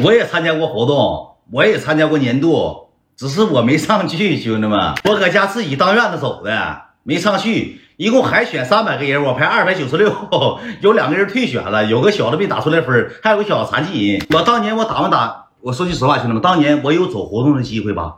我也参加过活动，我也参加过年度，只是我没上去，兄弟们，我搁家自己当院子走的，没上去。一共海选三百个人，我排二百九十六，有两个人退选了，有个小子没打出来分，还有个小残疾人。我当年我打没打？我说句实话，兄弟们，当年我有走活动的机会吧？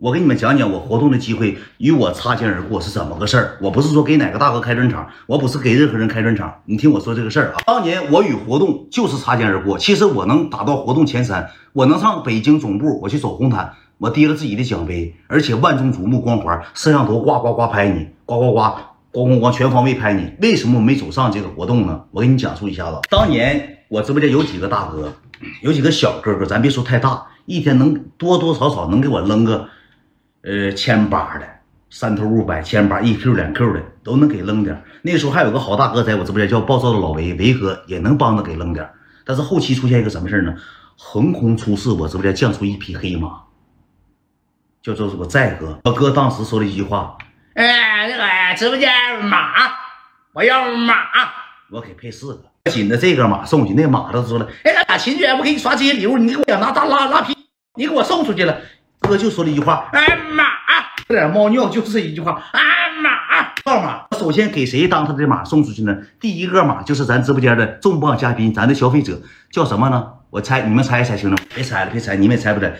我给你们讲讲我活动的机会与我擦肩而过是怎么个事儿。我不是说给哪个大哥开专场，我不是给任何人开专场。你听我说这个事儿啊，当年我与活动就是擦肩而过。其实我能打到活动前三，我能上北京总部，我去走红毯，我提了自己的奖杯，而且万众瞩目光环，摄像头呱呱呱拍你，呱呱呱咣咣咣全方位拍你。为什么我没走上这个活动呢？我给你讲述一下子。当年我直播间有几个大哥，有几个小哥哥，咱别说太大，一天能多多少少能给我扔个。呃，千八的三头五百，千八一 Q 两 Q 的都能给扔点。那时候还有个好大哥在我直播间叫暴躁的老维维哥，也能帮着给扔点。但是后期出现一个什么事呢？横空出世，我直播间降出一匹黑马，叫做我在哥。我哥当时说了一句话：“哎，那个直播间马，我要马，我给配四个。紧的这个马送去，那马都说了，哎，俩秦娟不给你刷这些礼物，你给我拿大拉拉皮，你给我送出去了。”哥就说了一句话：“哎马，这点猫尿就是一句话。啊马，号码。首先给谁当他的马送出去呢？第一个马就是咱直播间的重磅嘉宾，咱的消费者叫什么呢？我猜你们猜一猜，兄弟们，别猜了，别猜，你们也猜不着，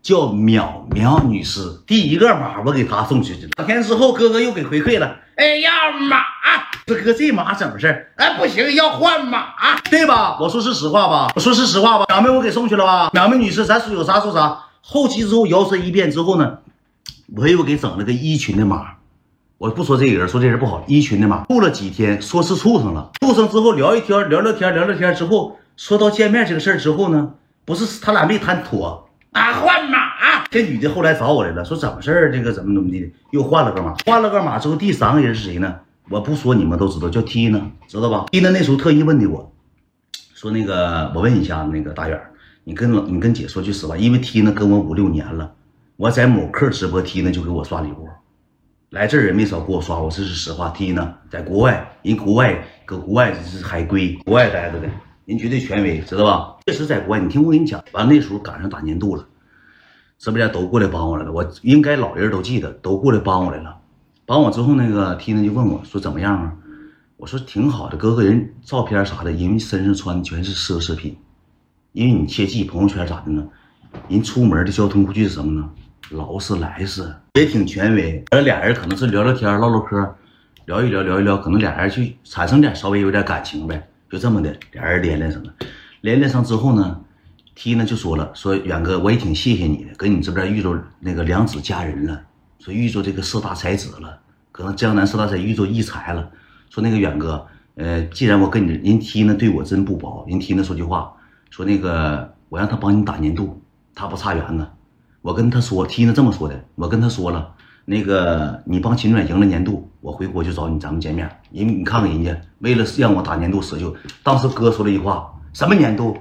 叫淼淼女士。第一个马我给她送出去了。两天之后，哥哥又给回馈了。哎呀马，这哥这马怎么事儿？哎不行，要换马，对吧？我说是实话吧？我说是实话吧？淼妹我给送去了吧？淼妹女士，咱说有啥说啥。”后期之后摇身一变之后呢，我又给整了个一群的马，我不说这个人，说这人不好。一群的马处了几天，说是处上了，处上之后聊一天，聊聊天，聊聊天之后，说到见面这个事儿之后呢，不是他俩没谈妥啊，换马。这女的后来找我来了，说怎么事儿？这个怎么怎么的，又换了个马，换了个马之后，第三个人是谁呢？我不说你们都知道，叫 T 呢，知道吧？T 呢那时候特意问的我，说那个我问一下那个大远。你跟老你跟姐说句实话，因为 T 呢跟我五六年了，我在某客直播 T 呢就给我刷礼物，来这儿也没少给我刷，我这是实话。T 呢在国外，人国外搁国外是海归，国外待着的，人绝对权威，知道吧？确实在国外，你听我跟你讲，完了那时候赶上打年度了，直播间都过来帮我来了，我应该老人都记得，都过来帮我来了。帮我之后，那个 T 呢就问我说怎么样啊？我说挺好的，哥哥人照片啥的，因为身上穿的全是奢侈品。因为你切记朋友圈咋的呢？人出门的交通工具是什么呢？劳斯莱斯也挺权威。而俩人可能是聊聊天、唠唠嗑，聊一聊、聊一聊，可能俩人就产生点稍微有点感情呗，就这么的，俩人连连上了。连连上之后呢，T 呢就说了，说远哥我也挺谢谢你的，跟你这边遇着那个良子佳人了，说遇着这个四大才子了，可能江南四大才遇着异才了。说那个远哥，呃，既然我跟你人 T 呢对我真不薄，人 T 呢说句话。说那个，我让他帮你打年度，他不差缘子。我跟他说，T 呢这么说的，我跟他说了，那个你帮秦转赢了年度，我回国就找你，咱们见面。人你看看人家，为了让我打年度，舍就当时哥说了一句话，什么年度？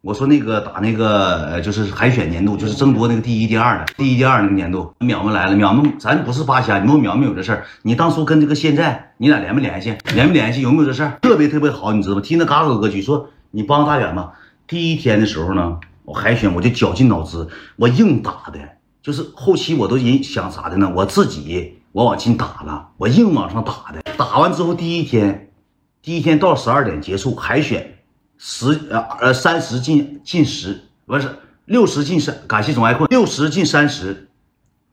我说那个打那个，就是海选年度，就是争夺那个第一、第二的，第一、第二那个年度。淼淼来了，淼淼，咱不是八仙，你问淼淼有这事儿？你当初跟这个现在你俩联没联系？联没联系？有没有这事儿？特别特别好，你知道吗听那嘎嘎歌曲说你帮大远吧。第一天的时候呢，我海选我就绞尽脑汁，我硬打的，就是后期我都人想啥的呢？我自己我往进打了，我硬往上打的。打完之后第一天，第一天到十二点结束海选，十呃呃三十进进十，不是六十进三，感谢总爱困，六十进三十，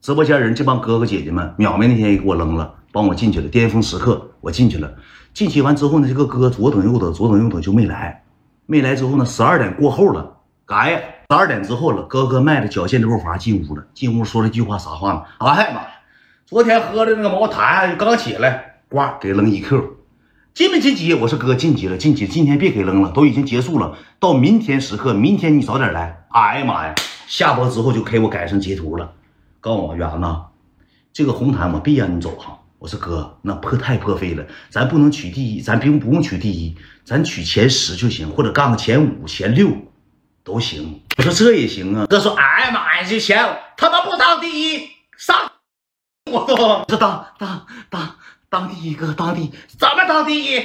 直播间人这帮哥哥姐姐们，淼淼那天也给我扔了，帮我进去了，巅峰时刻我进去了，进去完之后呢，这个哥左等右等左等右等就没来。没来之后呢，十二点过后了，干呀！十二点之后了，哥哥迈着矫健的步伐进屋了。进屋说了句话，啥话呢？哎呀妈呀！昨天喝的那个茅台，刚起来，呱给扔一 Q，进没晋级？我说哥晋级了，晋级。今天别给扔了，都已经结束了，到明天时刻，明天你早点来。哎呀妈呀！下播之后就给我改成截图了，告诉我远子，这个红毯我必让你走哈。我说哥，那破太破费了，咱不能取第一，咱不用不用取第一，咱取前十就行，或者干个前五、前六都行。我说这也行啊。哥说，哎呀妈呀，这钱他妈不当第一，上我都这当当当当第一个当第，怎么当第一？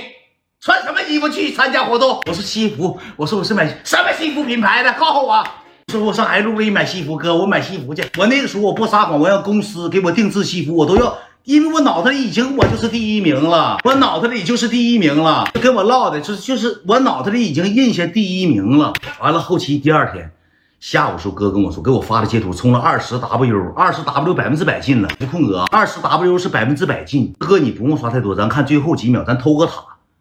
穿什么衣服去参加活动？我说西服，我说我是买什么西服品牌的？告诉我。说我上 LV 买西服，哥，我买西服去。我那个时候我不撒谎，我让公司给我定制西服，我都要，因为我脑子里已经我就是第一名了，我脑子里就是第一名了。跟我唠的，就是就是我脑子里已经印下第一名了。完了后期第二天下午时候，哥跟我说，给我发的截图，充了二十 W，二十 W 百分之百进了。不空哥，二十 W 是百分之百进。哥你不用刷太多，咱看最后几秒，咱偷个塔，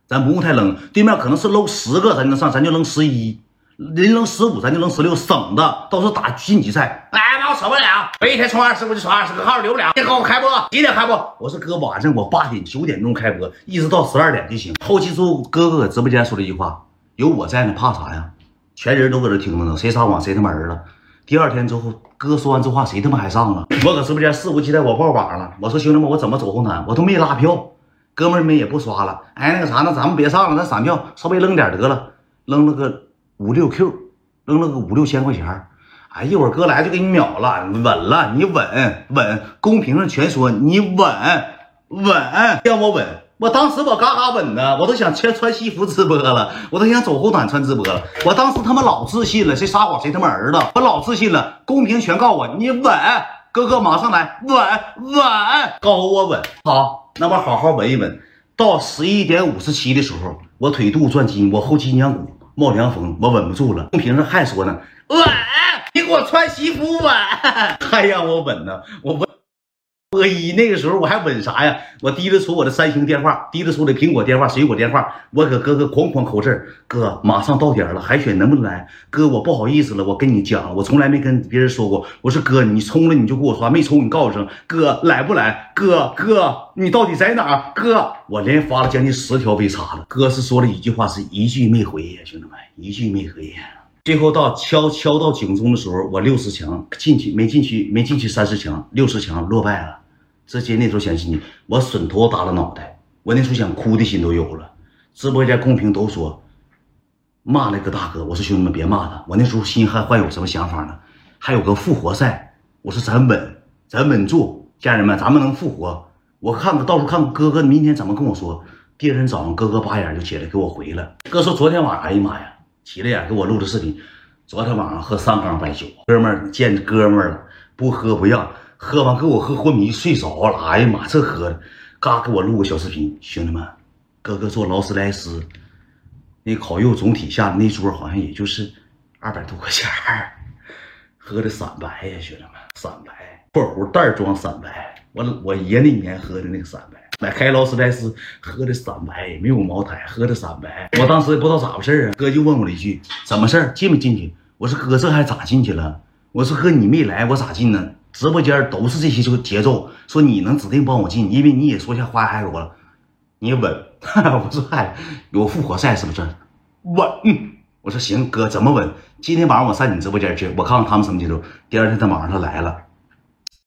咱不用太扔。对面可能是搂十个，咱就能上，咱就扔十一。人扔十五，咱就扔十六，省的到时候打晋级赛。哎，我受不了！我一天充二十，我就充二十个号，留不了。你给我开播，几点开播？我说哥，晚上我八点九点钟开播，一直到十二点就行。后期之后，哥哥搁直播间说了一句话：有我在呢，怕啥呀？全人都搁这听着呢，谁撒谎谁他妈儿了。第二天之后，哥说完这话，谁他妈还上了？我搁直播间肆无忌惮，我爆榜了。我说兄弟们，我怎么走红毯？我都没拉票，哥们们也不刷了。哎，那个啥，那咱们别上了，咱散票，稍微扔点得了，扔了个。五六 Q，扔了个五六千块钱哎，一会儿哥来就给你秒了，稳了，你稳稳，公屏上全说你稳稳，让我稳，我当时我嘎嘎稳呢，我都想穿穿西服直播了，我都想走后台穿直播了，我当时他妈老自信了，谁撒谎谁他妈儿子，我老自信了，公屏全告我你稳，哥哥马上来，稳稳，告我稳，好，那么好好稳一稳，到十一点五十七的时候，我腿肚转筋，我后脊梁骨。冒凉风，我稳不住了。公屏上还说呢，稳，你给我穿西服稳，还让我稳呢，我稳。播一那个时候我还稳啥呀？我提着出我的三星电话，提着出的苹果电话、水果电话，我搁哥哥哐哐扣字哥，马上到点了，海选能不能来？哥，我不好意思了，我跟你讲，我从来没跟别人说过。我说哥，你充了你就给我刷，没充你告诉声。哥来不来？哥哥，你到底在哪儿？哥，我连发了将近十条被查了。哥是说了一句话，是一句没回呀，兄弟们，一句没回。最后到敲敲到警钟的时候，我六十强进去没进去？没进去三十强，六十强落败了。直接那时候想起你，我损头耷拉脑袋，我那时候想哭的心都有了。直播间公屏都说骂那个大哥，我说兄弟们别骂他。我那时候心还患有什么想法呢？还有个复活赛，我说咱稳，咱稳住，家人们，咱们能复活。我看看到时候看哥哥明天怎么跟我说。第二天早上，哥哥八眼就起来给我回了。哥说昨天晚上，哎呀妈呀，起来呀给我录的视频。昨天晚上喝三缸白酒，哥们见哥们了，不喝不让。喝完给我喝昏迷睡着了，哎呀妈，这喝的，嘎给我录个小视频，兄弟们，哥哥做劳斯莱斯，那烤肉总体下那桌好像也就是二百多块钱喝的散白呀，兄弟们，散白，括弧袋装散白，我我爷那年喝的那个散白，买开劳斯莱斯喝的散白，没有茅台喝的散白，我当时也不知道咋回事啊，哥就问我了一句，怎么事儿进没进去？我说哥这还咋进去了？我说哥你没来，我咋进呢？直播间都是这些这个节奏，说你能指定帮我进，因为你也说下花海我了，你稳。我说嗨，有复活赛是不是？稳。我说行哥，怎么稳？今天晚上我上你直播间去，我看看他们什么节奏。第二天他马上他来了。